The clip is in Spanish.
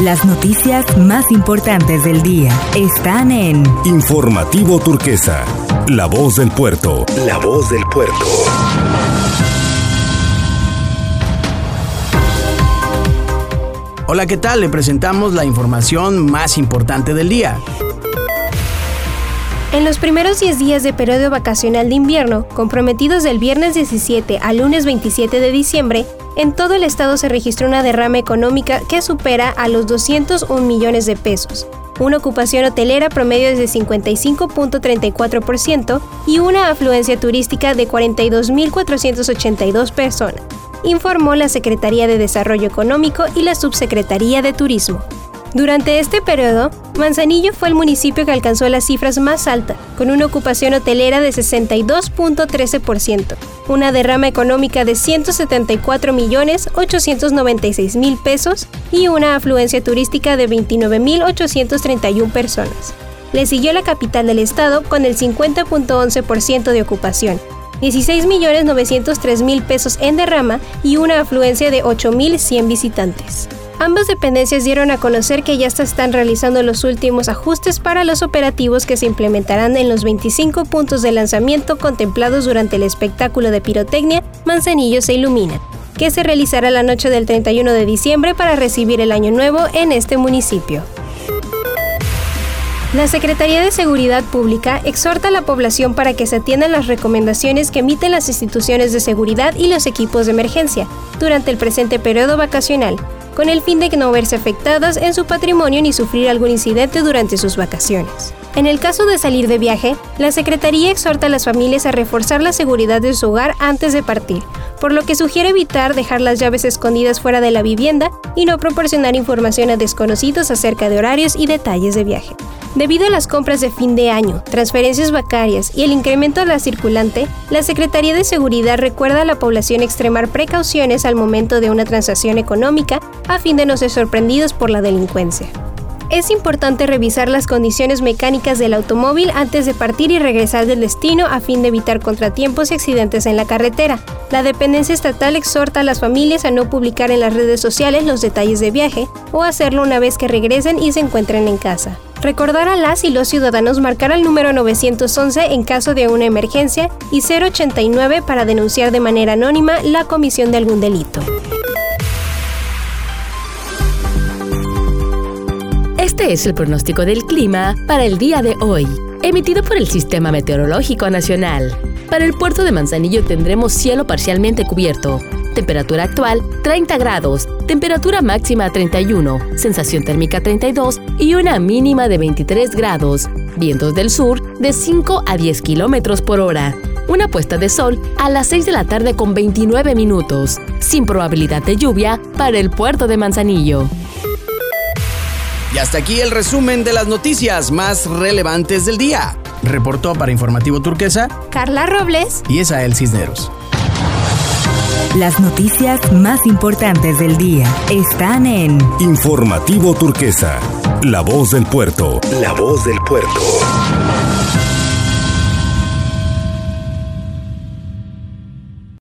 Las noticias más importantes del día están en Informativo Turquesa, La Voz del Puerto. La Voz del Puerto. Hola, ¿qué tal? Le presentamos la información más importante del día. En los primeros 10 días de periodo vacacional de invierno, comprometidos del viernes 17 al lunes 27 de diciembre, en todo el estado se registró una derrama económica que supera a los 201 millones de pesos, una ocupación hotelera promedio de 55.34% y una afluencia turística de 42.482 personas, informó la Secretaría de Desarrollo Económico y la Subsecretaría de Turismo. Durante este periodo, Manzanillo fue el municipio que alcanzó las cifras más altas, con una ocupación hotelera de 62.13%, una derrama económica de 174.896.000 pesos y una afluencia turística de 29.831 personas. Le siguió la capital del estado con el 50.11% de ocupación, 16.903.000 pesos en derrama y una afluencia de 8.100 visitantes. Ambas dependencias dieron a conocer que ya se están realizando los últimos ajustes para los operativos que se implementarán en los 25 puntos de lanzamiento contemplados durante el espectáculo de pirotecnia Manzanillo se ilumina, que se realizará la noche del 31 de diciembre para recibir el año nuevo en este municipio. La Secretaría de Seguridad Pública exhorta a la población para que se atiendan las recomendaciones que emiten las instituciones de seguridad y los equipos de emergencia durante el presente periodo vacacional, con el fin de no verse afectadas en su patrimonio ni sufrir algún incidente durante sus vacaciones. En el caso de salir de viaje, la Secretaría exhorta a las familias a reforzar la seguridad de su hogar antes de partir, por lo que sugiere evitar dejar las llaves escondidas fuera de la vivienda y no proporcionar información a desconocidos acerca de horarios y detalles de viaje. Debido a las compras de fin de año, transferencias bancarias y el incremento de la circulante, la Secretaría de Seguridad recuerda a la población extremar precauciones al momento de una transacción económica a fin de no ser sorprendidos por la delincuencia. Es importante revisar las condiciones mecánicas del automóvil antes de partir y regresar del destino a fin de evitar contratiempos y accidentes en la carretera. La dependencia estatal exhorta a las familias a no publicar en las redes sociales los detalles de viaje o hacerlo una vez que regresen y se encuentren en casa. Recordar a las y los ciudadanos marcar el número 911 en caso de una emergencia y 089 para denunciar de manera anónima la comisión de algún delito. Este es el pronóstico del clima para el día de hoy, emitido por el Sistema Meteorológico Nacional. Para el puerto de Manzanillo tendremos cielo parcialmente cubierto, temperatura actual 30 grados, temperatura máxima 31, sensación térmica 32 y una mínima de 23 grados, vientos del sur de 5 a 10 kilómetros por hora. Una puesta de sol a las 6 de la tarde con 29 minutos, sin probabilidad de lluvia para el puerto de Manzanillo. Y hasta aquí el resumen de las noticias más relevantes del día. Reportó para Informativo Turquesa Carla Robles y Esael Cisneros. Las noticias más importantes del día están en Informativo Turquesa, La Voz del Puerto. La Voz del Puerto.